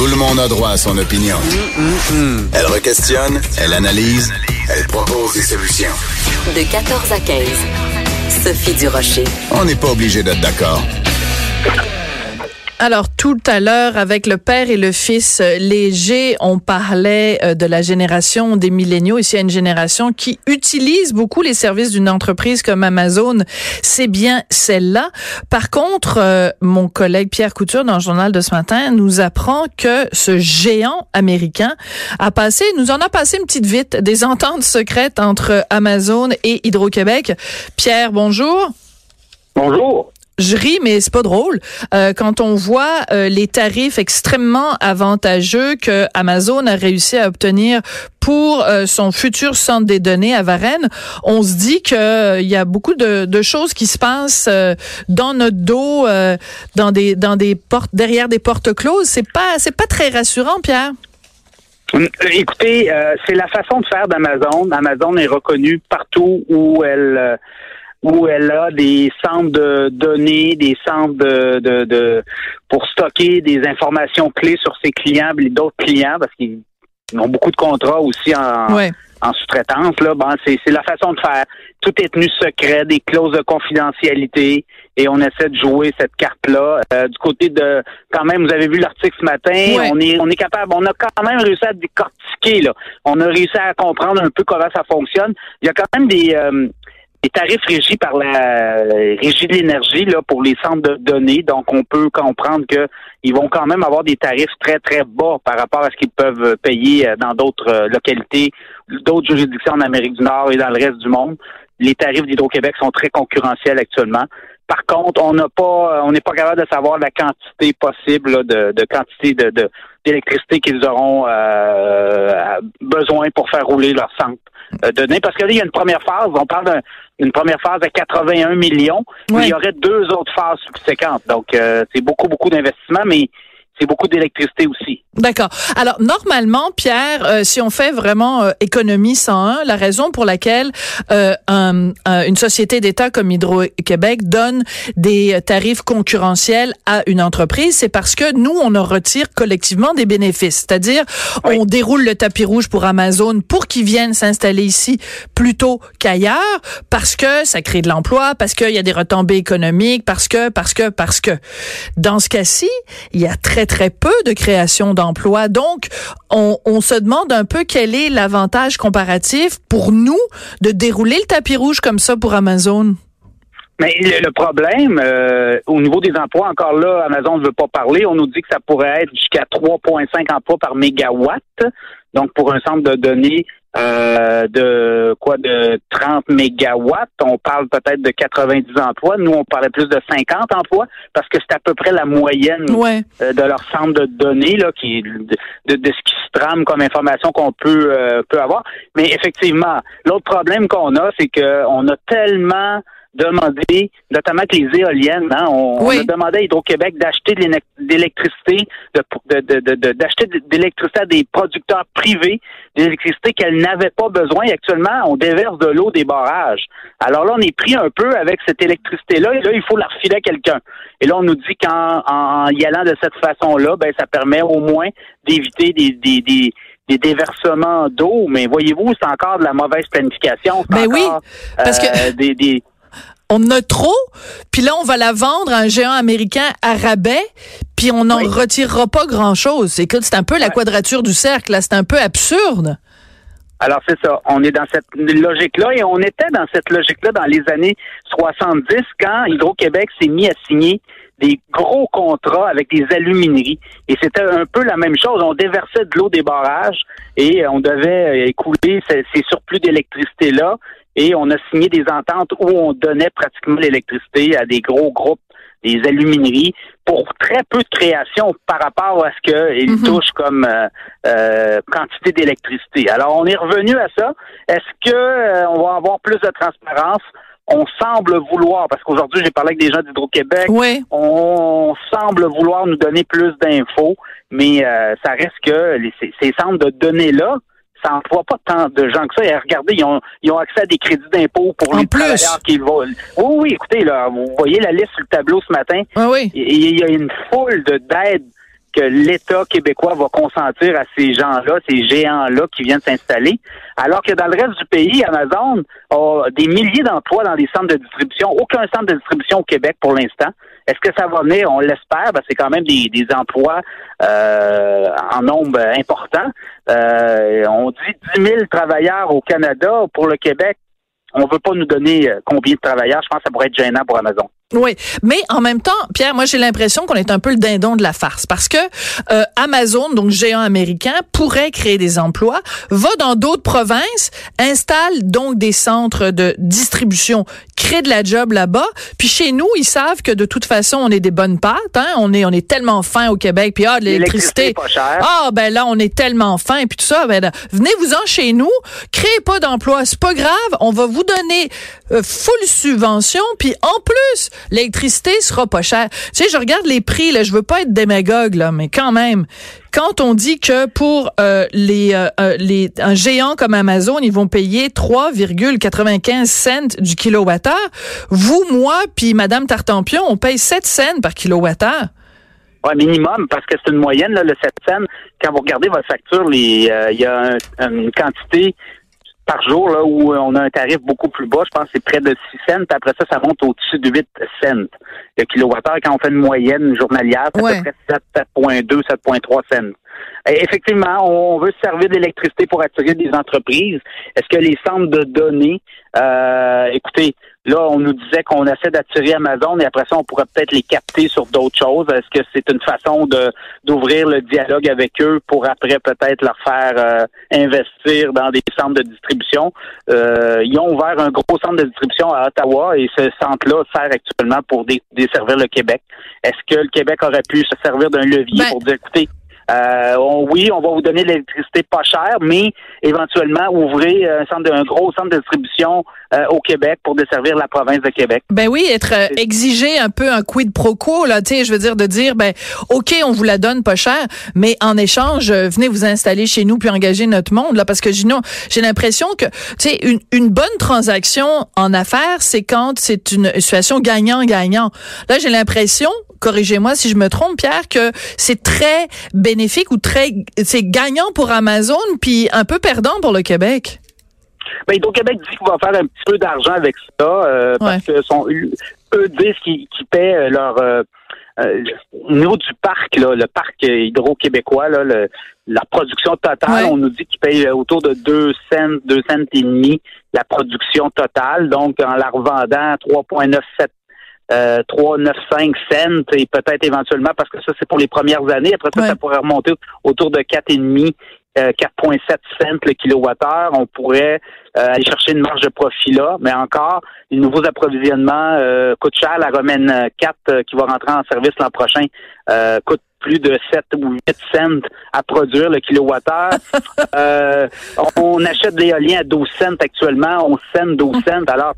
Tout le monde a droit à son opinion. Elle requestionne, elle analyse, elle propose des solutions. De 14 à 15. Sophie Durocher. On n'est pas obligé d'être d'accord. Alors tout à l'heure, avec le père et le fils euh, léger, on parlait euh, de la génération des milléniaux. Ici, il y a une génération qui utilise beaucoup les services d'une entreprise comme Amazon. C'est bien celle-là. Par contre, euh, mon collègue Pierre Couture, dans le journal de ce matin, nous apprend que ce géant américain a passé, nous en a passé une petite vite, des ententes secrètes entre Amazon et Hydro-Québec. Pierre, bonjour. Bonjour je ris, mais c'est pas drôle. Euh, quand on voit euh, les tarifs extrêmement avantageux que Amazon a réussi à obtenir pour euh, son futur centre des données à Varennes, on se dit que il y a beaucoup de, de, choses qui se passent dans notre dos, dans des dans des portes derrière des portes closes. C'est pas c'est pas très rassurant, Pierre. Écoutez, c'est la façon de faire d'Amazon. Amazon est reconnue partout où elle où elle a des centres de données, des centres de, de, de pour stocker des informations clés sur ses clients et d'autres clients, parce qu'ils ont beaucoup de contrats aussi en, en sous-traitance. Là, bon, c'est, c'est la façon de faire. Tout est tenu secret, des clauses de confidentialité, et on essaie de jouer cette carte-là. Euh, du côté de, quand même, vous avez vu l'article ce matin, on est, on est capable, on a quand même réussi à décortiquer. Là, on a réussi à comprendre un peu comment ça fonctionne. Il y a quand même des euh, les tarifs régis par la régie de l'énergie là pour les centres de données. Donc, on peut comprendre que ils vont quand même avoir des tarifs très très bas par rapport à ce qu'ils peuvent payer euh, dans d'autres euh, localités, d'autres juridictions en Amérique du Nord et dans le reste du monde. Les tarifs d'Hydro-Québec sont très concurrentiels actuellement. Par contre, on n'a pas, euh, on n'est pas capable de savoir la quantité possible de, de, quantité de, d'électricité qu'ils auront besoin pour faire rouler leur centre de données. Parce que là, il y a une première phase. On parle d'une première phase à 81 millions. Mais il y aurait deux autres phases subséquentes. Donc, euh, c'est beaucoup, beaucoup d'investissement, mais c'est beaucoup d'électricité aussi. D'accord. Alors normalement, Pierre, euh, si on fait vraiment euh, économie 101, la raison pour laquelle euh, une société d'État comme Hydro-Québec donne des tarifs concurrentiels à une entreprise, c'est parce que nous, on en retire collectivement des bénéfices. C'est-à-dire, on déroule le tapis rouge pour Amazon pour qu'ils viennent s'installer ici plutôt qu'ailleurs, parce que ça crée de l'emploi, parce qu'il y a des retombées économiques, parce que, parce que, parce que. Dans ce cas-ci, il y a très très peu de création Donc, on, se demande un peu quel est l'avantage comparatif pour nous de dérouler le tapis rouge comme ça pour Amazon. Mais le, problème, euh, au niveau des emplois, encore là, Amazon ne veut pas parler. On nous dit que ça pourrait être jusqu'à 3,5 emplois par mégawatt. Donc, pour un centre de données euh, de quoi de 30 mégawatts. On parle peut-être de 90 emplois. Nous, on parlait plus de 50 emplois parce que c'est à peu près la moyenne euh, de leur centre de données là, qui de, de, ce qui se trame comme information qu'on peut euh, peut avoir. Mais effectivement, l'autre problème qu'on a, c'est qu'on a tellement demandé, notamment que les éoliennes, hein, on, a demandé à Hydro-Québec d'acheter de l'électricité, d'acheter de, de, d'électricité à des producteurs privés, d'électricité qu'elles n'avaient pas besoin. Et actuellement, on déverse de l'eau des barrages. Alors là, on est pris un peu avec cette électricité-là, et là, il faut la refiler à quelqu'un. Et là, on nous dit qu'en en y allant de cette façon-là, ben, ça permet au moins d'éviter des, des, des des déversements d'eau, mais voyez-vous, c'est encore de la mauvaise planification. Ben oui, parce que euh, des, des, on a trop, puis là on va la vendre à un géant américain à rabais, puis on n'en retirera pas grand-chose. Écoute, c'est un peu la quadrature du cercle, là, c'est un peu absurde. Alors c'est ça, on est dans cette logique-là et on était dans cette logique-là dans les années 70 quand Hydro-Québec s'est mis à signer des gros contrats avec des alumineries. Et c'était un peu la même chose. On déversait de l'eau des barrages et on devait écouler ces, ces surplus d'électricité-là et on a signé des ententes où on donnait pratiquement l'électricité à des gros groupes des alumineries, pour très peu de création par rapport à ce qu'ils Mhm. touchent comme euh, euh, quantité d'électricité. Alors, on est revenu à ça. Est-ce que euh, on va avoir plus de transparence? On semble vouloir, parce qu'aujourd'hui, j'ai parlé avec des gens d'Hydro-Québec, Oui. on semble vouloir nous donner plus d'infos, mais euh, ça reste que les- ces, ces centres de données-là, ça n'emploie pas tant de gens que ça. Et regardez, ils ont, ils ont accès à des crédits d'impôt pour En les plus. travailleurs qui vont. Oui, oui, écoutez, là, vous voyez la liste sur le tableau ce matin. Oui, oui. Il il y a une foule de d'aides que l'État québécois va consentir à ces gens-là, ces géants-là qui viennent s'installer, alors que dans le reste du pays, Amazon a des milliers d'emplois dans les centres de distribution. Aucun centre de distribution au Québec pour l'instant. Est-ce que ça va venir? On l'espère. C'est quand même des, des emplois euh, en nombre important. Euh, on dit 10 000 travailleurs au Canada. Pour le Québec, on veut pas nous donner euh, combien de travailleurs. Je pense que ça pourrait être gênant pour Amazon. Oui, mais en même temps, Pierre, moi j'ai l'impression qu'on est un peu le dindon de la farce parce que euh, Amazon, donc géant américain, pourrait créer des emplois, va dans d'autres provinces, installe donc des centres de distribution, crée de la job là-bas, puis chez nous, ils savent que de toute façon, on est des bonnes pâtes, hein, on est on est tellement fin au Québec, puis ah de l'électricité, ah ben là on est tellement fin, puis tout ça, ben là, venez-vous-en chez nous, créez pas d'emplois, c'est pas grave, on va vous donner euh, full subvention, puis en plus l'électricité sera pas chère. Tu sais, je regarde les prix, là, je veux pas être démagogue, là, mais quand même, quand on dit que pour euh, les, euh, euh, les un géant comme Amazon, ils vont payer 3,95 cents du kilowattheure, vous, moi, puis Madame Tartampion, on paye 7 cents par kilowattheure. Ouais, minimum, parce que c'est une moyenne, là, le 7 cents. Quand vous regardez votre facture, euh, il y a un- une quantité par jour là, où on a un tarif beaucoup plus bas. Je pense que c'est près de 6 cents. Puis après ça, ça monte au-dessus de 8 cents. Le kilowattheure, quand on fait une moyenne journalière, c'est Ouais. à peu près 7, 7,2, 7,3 cents. Et effectivement, on veut se servir d'électricité pour attirer des entreprises. Est-ce que les centres de données, euh, écoutez, là, on nous disait qu'on essaie d'attirer Amazon et après ça, on pourrait peut-être les capter sur d'autres choses. Est-ce que c'est une façon de d'ouvrir le dialogue avec eux pour après peut-être leur faire euh, investir dans des centres de distribution? Euh, ils ont ouvert un gros centre de distribution à Ottawa et ce centre-là sert actuellement pour desservir le Québec. Est-ce que le Québec aurait pu se servir d'un levier Ben- pour dire, écoutez, euh, on- oui, on va vous donner de l'électricité pas chère, mais éventuellement ouvrir un, centre de- un gros centre de distribution euh, au Québec pour desservir la province de Québec. Ben oui, être euh, exigé un peu un quid pro quo là, tu sais, je veux dire de dire ben OK, on vous la donne pas cher, mais en échange, euh, venez vous installer chez nous puis engager notre monde là parce que sinon, j'ai l'impression que tu sais une, une bonne transaction en affaires, c'est quand c'est une situation gagnant-gagnant. Là, j'ai l'impression corrigez-moi si je me trompe, Pierre, que c'est très bénéfique ou très, c'est gagnant pour Amazon, puis un peu perdant pour le Québec? Ben, Hydro-Québec dit qu'il va faire un petit peu d'argent avec ça, euh, parce que son, eux disent qu'ils paient euh, leur... euh, euh, au niveau du parc, là, le parc hydro-québécois, la production totale, Ouais. on nous dit qu'ils payent autour de 2 cents, 2 cents et demi la production totale. Donc, en la revendant à 3,97 euh, 3,95 cents et peut-être éventuellement, parce que ça, c'est pour les premières années. Après ça, Ouais. ça pourrait remonter autour de 4,5 euh, 4,7 cents le kilowattheure. On pourrait euh, aller chercher une marge de profit là, mais encore, les nouveaux approvisionnements euh, coûtent cher. La Romaine 4 euh, qui va rentrer en service l'an prochain euh, coûte plus de 7 ou 8 cents à produire le kilowattheure. euh, on achète de l'éolien à 12 cents actuellement, 11 cents, 12 cents. Alors,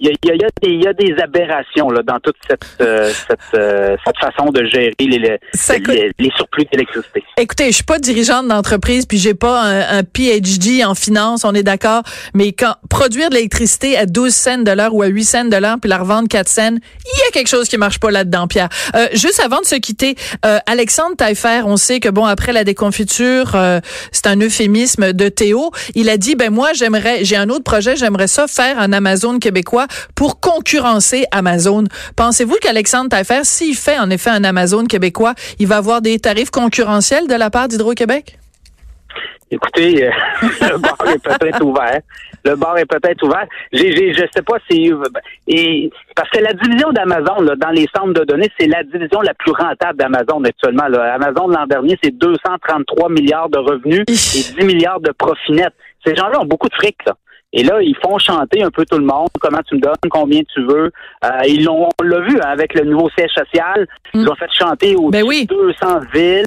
il y y y a des, il y a des aberrations là, dans toute cette, euh, cette, euh, cette façon de gérer les, les, les- les surplus d'électricité. Écoutez, je suis pas dirigeante d'entreprise, puis j'ai pas un, un PhD en finance, on est d'accord. Mais quand produire de l'électricité à 12 cents de l'heure ou à 8 cents de l'heure, puis la revendre 4 cents, il y a quelque chose qui marche pas là-dedans, Pierre. Euh, juste avant de se quitter, euh, Alexandre Taillefer, on sait que bon après la déconfiture, euh, c'est un euphémisme de Théo. Il a dit ben moi j'aimerais, j'ai un autre projet, j'aimerais ça faire un Amazon québécois pour concurrencer Amazon. Pensez-vous qu'Alexandre Taillefer, s'il fait en effet un Amazon québécois, il va avoir des tarifs concurrentiels de la part d'Hydro-Québec? Écoutez, euh, le bar est peut-être ouvert. Le bar est peut-être ouvert. J'ai, j'ai, je sais pas si et parce que la division d'Amazon là, dans les centres de données, c'est la division la plus rentable d'Amazon actuellement. Là. Amazon l'an dernier, c'est 233 milliards de revenus et 10 milliards de profit net. Ces gens-là ont beaucoup de fric. Là. Et là, ils font chanter un peu tout le monde. Comment tu me donnes, combien tu veux. Euh, ils l'ont, on l'a vu hein, avec le nouveau siège social. Ils Mm. ont fait chanter au Ben oui. 200 villes.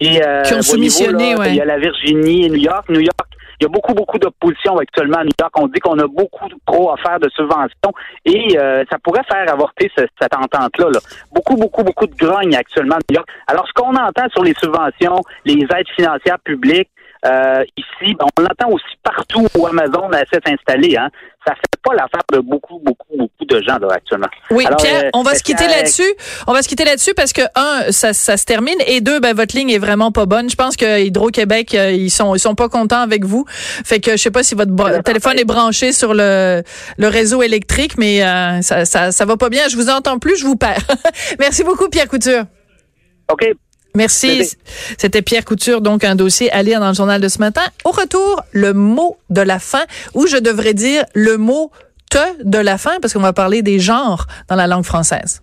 Et, euh, Qui ont soumissionné, ouais. Il y a la Virginie et New York. New York, il y a beaucoup, beaucoup d'opposition actuellement à New York. On dit qu'on a beaucoup trop à faire de subventions et euh, ça pourrait faire avorter ce- cette entente-là. là. Beaucoup, beaucoup, beaucoup de grogne actuellement à New York. Alors, ce qu'on entend sur les subventions, les aides financières publiques, euh, ici, ben, on l'entend aussi partout où Amazon essaie de s'installer. Hein. Ça fait pas l'affaire de beaucoup, beaucoup, beaucoup de gens là, actuellement. Oui, Alors, Pierre, euh, on va se quitter là-dessus. On va se quitter là-dessus parce que un, ça, ça se termine et deux, ben votre ligne est vraiment pas bonne. Je pense que Hydro-Québec, euh, ils sont ils sont pas contents avec vous. Fait que je sais pas si votre Ouais, téléphone est branché sur le le réseau électrique, mais euh, ça, ça ça va pas bien. Je vous entends plus, je vous perds. Merci beaucoup, Pierre Couture. OK. Merci. C'était Pierre Couture, donc un dossier à lire dans le journal de ce matin. Au retour, le mot de la fin, ou je devrais dire le mot te de la fin, parce qu'on va parler des genres dans la langue française.